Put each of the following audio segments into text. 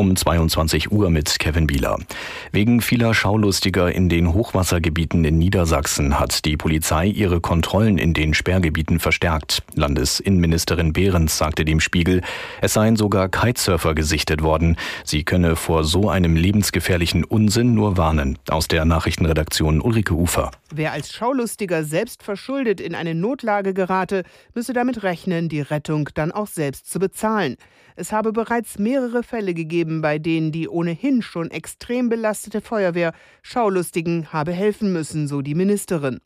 um 22 Uhr mit Kevin Bieler. Wegen vieler Schaulustiger in den Hochwassergebieten in Niedersachsen hat die Polizei ihre Kontrollen in den Sperrgebieten verstärkt. Landesinnenministerin Behrens sagte dem Spiegel, es seien sogar Kitesurfer gesichtet worden. Sie könne vor so einem lebensgefährlichen Unsinn nur warnen. Aus der Nachrichtenredaktion Ulrike Ufer. Wer als Schaulustiger selbst verschuldet in eine Notlage gerate, müsse damit rechnen, die Rettung dann auch selbst zu bezahlen. Es habe bereits mehrere Fälle gegeben, bei denen die ohnehin schon extrem belastete Feuerwehr Schaulustigen habe helfen müssen, so die Ministerin.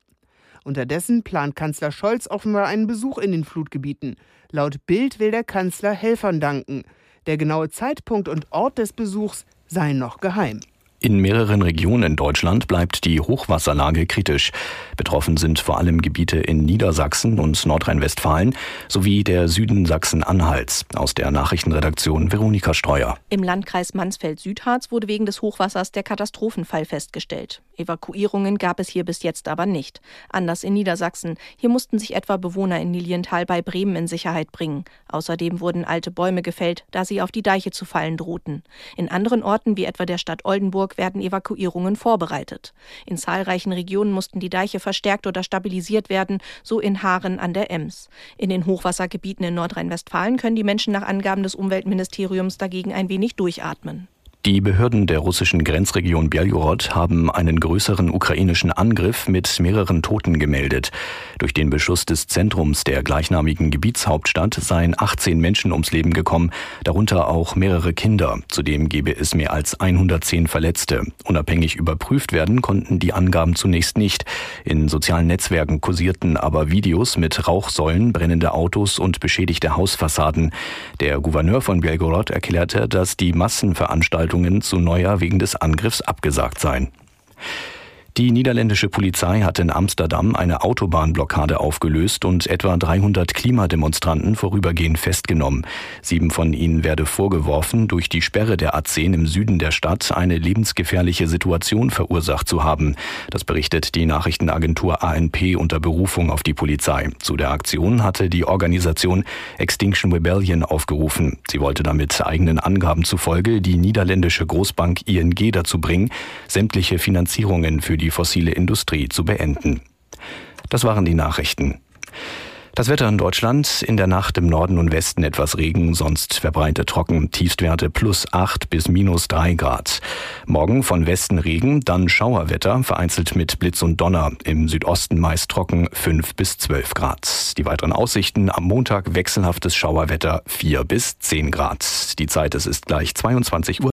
Unterdessen plant Kanzler Scholz offenbar einen Besuch in den Flutgebieten. Laut Bild will der Kanzler Helfern danken. Der genaue Zeitpunkt und Ort des Besuchs seien noch geheim. In mehreren Regionen in Deutschland bleibt die Hochwasserlage kritisch. Betroffen sind vor allem Gebiete in Niedersachsen und Nordrhein-Westfalen sowie der Süden Sachsen-Anhalts. Aus der Nachrichtenredaktion Veronika Streuer. Im Landkreis Mansfeld-Südharz wurde wegen des Hochwassers der Katastrophenfall festgestellt. Evakuierungen gab es hier bis jetzt aber nicht. Anders in Niedersachsen. Hier mussten sich etwa Bewohner in Lilienthal bei Bremen in Sicherheit bringen. Außerdem wurden alte Bäume gefällt, da sie auf die Deiche zu fallen drohten. In anderen Orten wie etwa der Stadt Oldenburg werden Evakuierungen vorbereitet. In zahlreichen Regionen mussten die Deiche verstärkt oder stabilisiert werden, so in Haaren an der Ems. In den Hochwassergebieten in Nordrhein-Westfalen können die Menschen nach Angaben des Umweltministeriums dagegen ein wenig durchatmen. Die Behörden der russischen Grenzregion Belgorod haben einen größeren ukrainischen Angriff mit mehreren Toten gemeldet. Durch den Beschuss des Zentrums der gleichnamigen Gebietshauptstadt seien 18 Menschen ums Leben gekommen, darunter auch mehrere Kinder. Zudem gebe es mehr als 110 Verletzte. Unabhängig überprüft werden konnten die Angaben zunächst nicht. In sozialen Netzwerken kursierten aber Videos mit Rauchsäulen, brennende Autos und beschädigte Hausfassaden. Der Gouverneur von Belgorod erklärte, dass die Massenveranstaltung Veranstaltungen zu Neujahr wegen des Angriffs abgesagt seien. Die niederländische Polizei hat in Amsterdam eine Autobahnblockade aufgelöst und etwa 300 Klimademonstranten vorübergehend festgenommen. Sieben von ihnen werde vorgeworfen, durch die Sperre der A10 im Süden der Stadt eine lebensgefährliche Situation verursacht zu haben. Das berichtet die Nachrichtenagentur ANP unter Berufung auf die Polizei. Zu der Aktion hatte die Organisation Extinction Rebellion aufgerufen. Sie wollte damit eigenen Angaben zufolge die niederländische Großbank ING dazu bringen, sämtliche Finanzierungen für die die fossile Industrie zu beenden. Das waren die Nachrichten. Das Wetter in Deutschland in der Nacht im Norden und Westen etwas Regen, sonst verbreitet trocken, Tiefstwerte plus 8 bis minus 3 Grad. Morgen von Westen Regen, dann Schauerwetter, vereinzelt mit Blitz und Donner, im Südosten meist trocken 5 bis 12 Grad. Die weiteren Aussichten am Montag wechselhaftes Schauerwetter 4 bis 10 Grad. Die Zeit es ist gleich 22 Uhr.